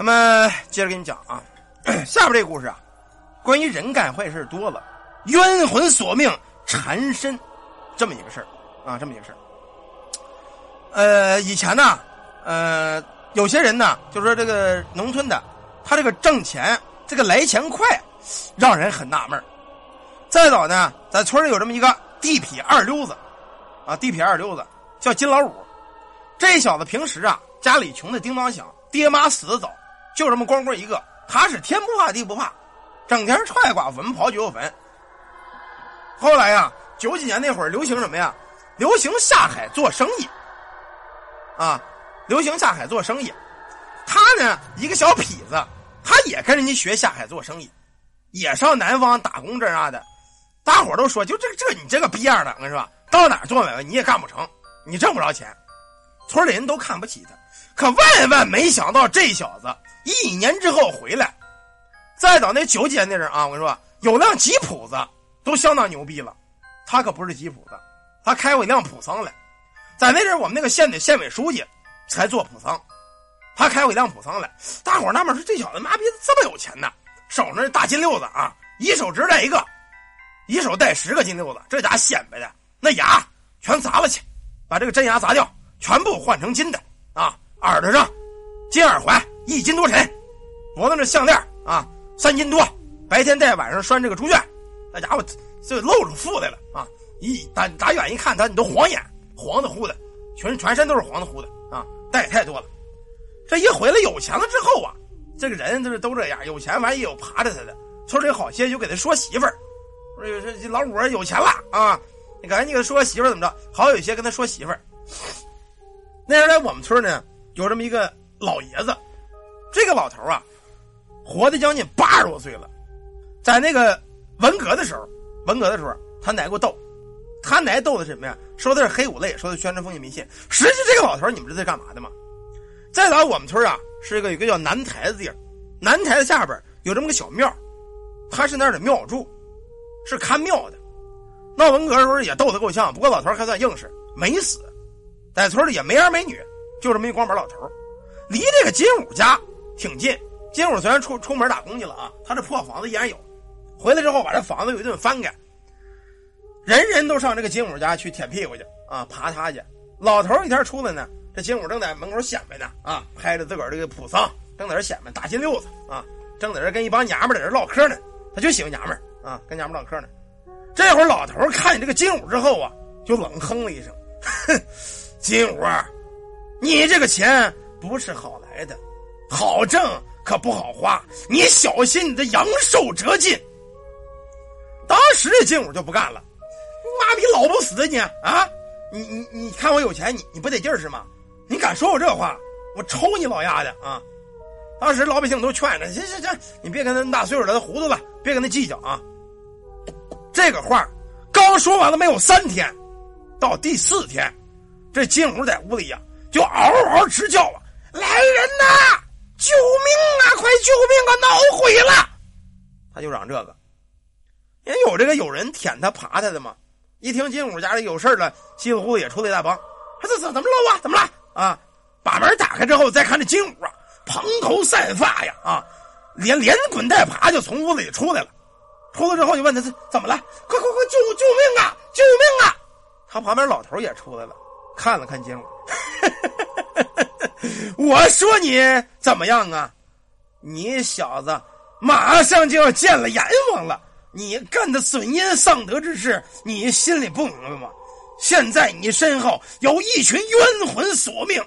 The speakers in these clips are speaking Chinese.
那么接着给你讲啊，下边这个故事啊，关于人干坏事多了，冤魂索命缠身，这么一个事儿啊，这么一个事儿。呃，以前呢，呃，有些人呢，就说这个农村的，他这个挣钱，这个来钱快，让人很纳闷再早呢，在村里有这么一个地痞二溜子，啊，地痞二溜子叫金老五。这小子平时啊，家里穷的叮当响，爹妈死的早，就这么光棍一个。他是天不怕地不怕，整天踹寡妇门刨九九坟。后来呀，九几年那会儿流行什么呀？流行下海做生意。啊，流行下海做生意，他呢一个小痞子，他也跟人家学下海做生意，也上南方打工这那的。大伙都说，就这这你这个逼样的，是吧？到哪做买卖你也干不成，你挣不着钱，村里人都看不起他。可万万没想到，这小子一年之后回来，再到那九几年的人啊，我跟你说，有辆吉普子都相当牛逼了。他可不是吉普子，他开过一辆普桑来。在那阵我们那个县的县委书记才做普桑，他开过一辆普桑来，大伙纳闷说：“这小子妈逼这么有钱呢？手上大金溜子啊，一手只戴一个，一手戴十个金溜子，这家显摆的那牙全砸了去，把这个真牙砸掉，全部换成金的啊！耳朵上金耳环一斤多沉，脖子上项链啊三斤多，白天戴晚上拴这个猪圈，那家伙就露出腹来了啊！一打打远一看他，你都晃眼。”黄的乎的，全全身都是黄的乎的啊！带太多了，这一回来有钱了之后啊，这个人就是都这样，有钱完也有爬着他的。村里好些就给他说媳妇儿，说这老五有钱了啊，你赶紧给他说媳妇儿怎么着？好有些跟他说媳妇儿。那时候在我们村呢，有这么一个老爷子，这个老头啊，活的将近八十多岁了，在那个文革的时候，文革的时候，他奶过斗。他奶逗的什么呀？说的是黑五类，说的宣传封建迷信。实际这个老头你们知道在干嘛的吗？再早我们村啊，是一个有个叫南台子地儿，南台子下边有这么个小庙，他是那儿的庙祝，是看庙的。闹文革的时候也逗得够呛，不过老头还算硬实，没死，在村里也没儿没女，就这么一光板老头离这个金武家挺近。金武虽然出出门打工去了啊，他这破房子依然有，回来之后把这房子有一顿翻盖。人人都上这个金武家去舔屁股去啊，爬他去。老头一天出来呢，这金武正在门口显摆呢啊，拍着自个儿这个普桑，正在这显摆大金溜子啊，正在这跟一帮娘们在这唠嗑呢。他就喜欢娘们啊，跟娘们唠嗑呢。这会儿老头看见这个金武之后啊，就冷哼了一声：“哼，金武，你这个钱不是好来的，好挣可不好花，你小心你的阳寿折尽。”当时这金武就不干了。妈逼老不死的你啊！你你你看我有钱，你你不得劲是吗？你敢说我这话，我抽你老丫的啊！当时老百姓都劝着，行行行，你别跟他那么大岁数了，他糊涂了，别跟他计较啊。这个话刚说完了没有三天，到第四天，这金虎在屋里呀就嗷嗷直叫啊！来人呐！救命啊！快救命啊！闹鬼了！他就嚷这个，也有这个有人舔他爬他的吗？一听金武家里有事了，稀里糊涂也出来一大帮。他这怎怎么了啊？怎么了啊？把门打开之后，再看这金武啊，蓬头散发呀啊，连连滚带爬就从屋子里出来了。出来之后就问他这怎么了？快快快救救命啊！救命啊！他旁边老头也出来了，看了看金武，我说你怎么样啊？你小子马上就要见了阎王了。你干的损阴丧德之事，你心里不明白吗？现在你身后有一群冤魂索命，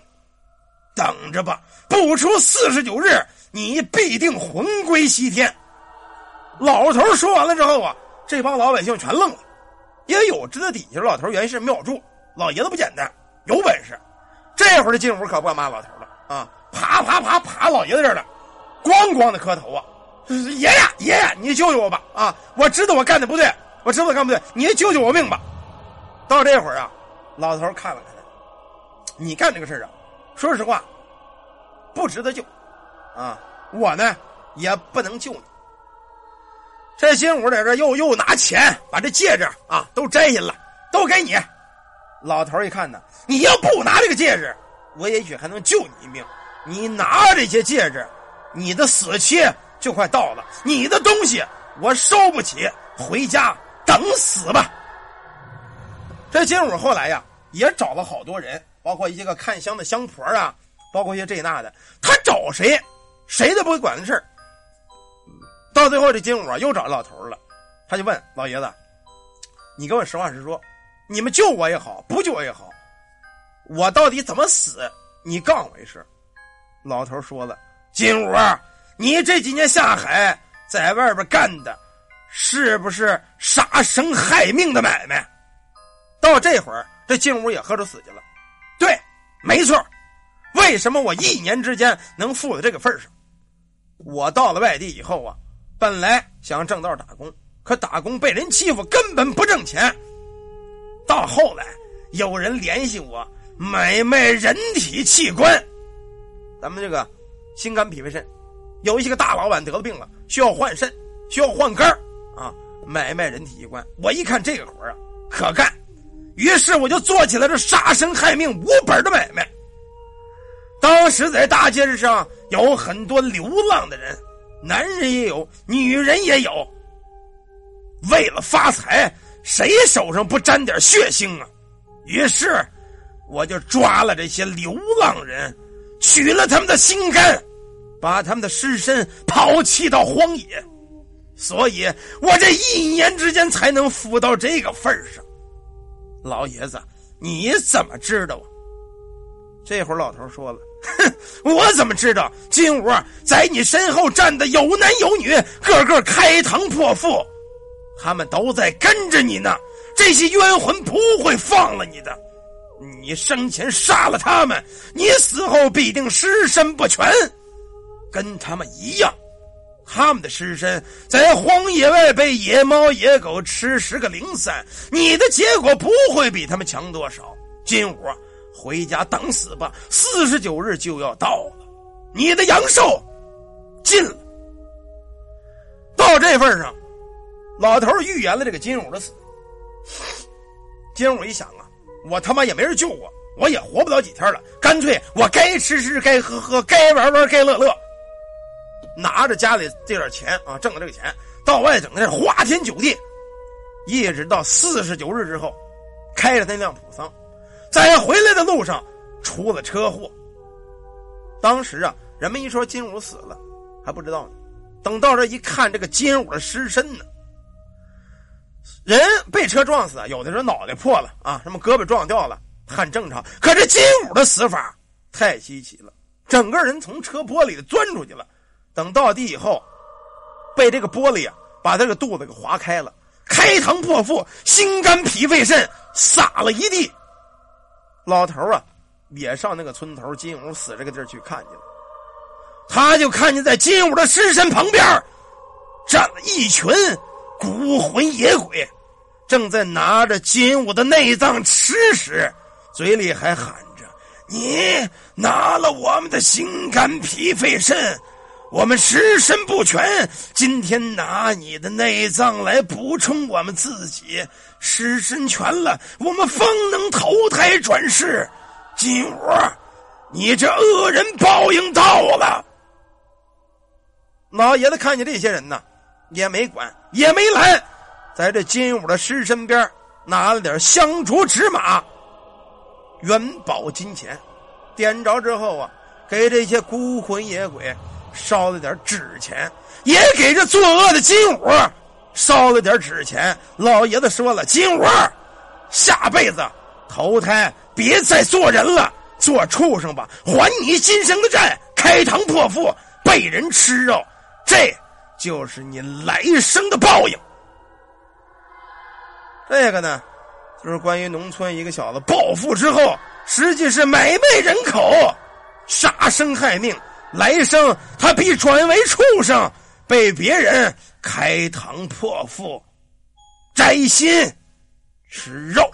等着吧！不出四十九日，你必定魂归西天。老头说完了之后啊，这帮老百姓全愣了，也有知道底下老头原是庙祝，老爷子不简单，有本事。这会儿的进屋可不敢骂老头了啊，爬爬爬爬老爷子这儿了，咣咣的磕头啊。爷爷，爷爷，你救救我吧！啊，我知道我干的不对，我知道干不对，你救救我命吧！到这会儿啊，老头看了看他，你干这个事啊，说实话，不值得救，啊，我呢也不能救你。这金武在这又又拿钱把这戒指啊都摘下了，都给你。老头一看呢，你要不拿这个戒指，我也许还能救你一命。你拿这些戒指。你的死期就快到了，你的东西我收不起，回家等死吧。这金武后来呀，也找了好多人，包括一些个看香的香婆啊，包括一些这那的，他找谁，谁都不会管的事儿。到最后，这金武又找老头了，他就问老爷子：“你跟我实话实说，你们救我也好，不救我也好，我到底怎么死？你告诉我一声。”老头说了：“金武，你这几年下海在外边干的，是不是杀生害命的买卖？”到这会儿，这金武也喝出死去了。对，没错。为什么我一年之间能富到这个份上？我到了外地以后啊。本来想正道打工，可打工被人欺负，根本不挣钱。到后来有人联系我买卖人体器官，咱们这个心肝脾肺肾，有一些个大老板得了病了，需要换肾，需要换肝啊，买卖人体器官。我一看这个活啊，可干，于是我就做起了这杀生害命无本的买卖。当时在大街上有很多流浪的人。男人也有，女人也有。为了发财，谁手上不沾点血腥啊？于是，我就抓了这些流浪人，取了他们的心肝，把他们的尸身抛弃到荒野。所以我这一年之间才能富到这个份上。老爷子，你怎么知道？这会儿老头说了。哼，我怎么知道金武在你身后站的有男有女，个个开膛破腹，他们都在跟着你呢。这些冤魂不会放了你的。你生前杀了他们，你死后必定尸身不全，跟他们一样。他们的尸身在荒野外被野猫野狗吃食个零散，你的结果不会比他们强多少。金武。回家等死吧！四十九日就要到了，你的阳寿尽了。到这份上，老头预言了这个金武的死。金武一想啊，我他妈也没人救我，我也活不了几天了，干脆我该吃吃，该喝喝，该玩玩，该乐乐。拿着家里这点钱啊，挣的这个钱，到外整的是花天酒地，一直到四十九日之后，开着那辆普桑。在回来的路上出了车祸。当时啊，人们一说金武死了，还不知道呢。等到这一看，这个金武的尸身呢，人被车撞死，有的人脑袋破了啊，什么胳膊撞掉了，很正常。可这金武的死法太稀奇了，整个人从车玻璃里钻出去了。等到地以后，被这个玻璃啊，把他这个肚子给划开了，开膛破腹，心肝脾肺肾撒了一地。老头啊，也上那个村头金武死这个地儿去看去了。他就看见在金武的尸身旁边，站了一群孤魂野鬼，正在拿着金武的内脏吃食，嘴里还喊着：“你拿了我们的心肝脾肺肾。”我们尸身不全，今天拿你的内脏来补充我们自己。尸身全了，我们方能投胎转世。金武，你这恶人报应到了。老爷子看见这些人呢，也没管，也没拦，在这金武的尸身边拿了点香烛纸马、元宝金钱，点着之后啊，给这些孤魂野鬼。烧了点纸钱，也给这作恶的金武烧了点纸钱。老爷子说了：“金武，下辈子投胎别再做人了，做畜生吧，还你今生的债，开膛破腹被人吃肉，这就是你来生的报应。”这个呢，就是关于农村一个小子暴富之后，实际是买卖人口，杀生害命。来生他必转为畜生，被别人开膛破腹，摘心吃肉。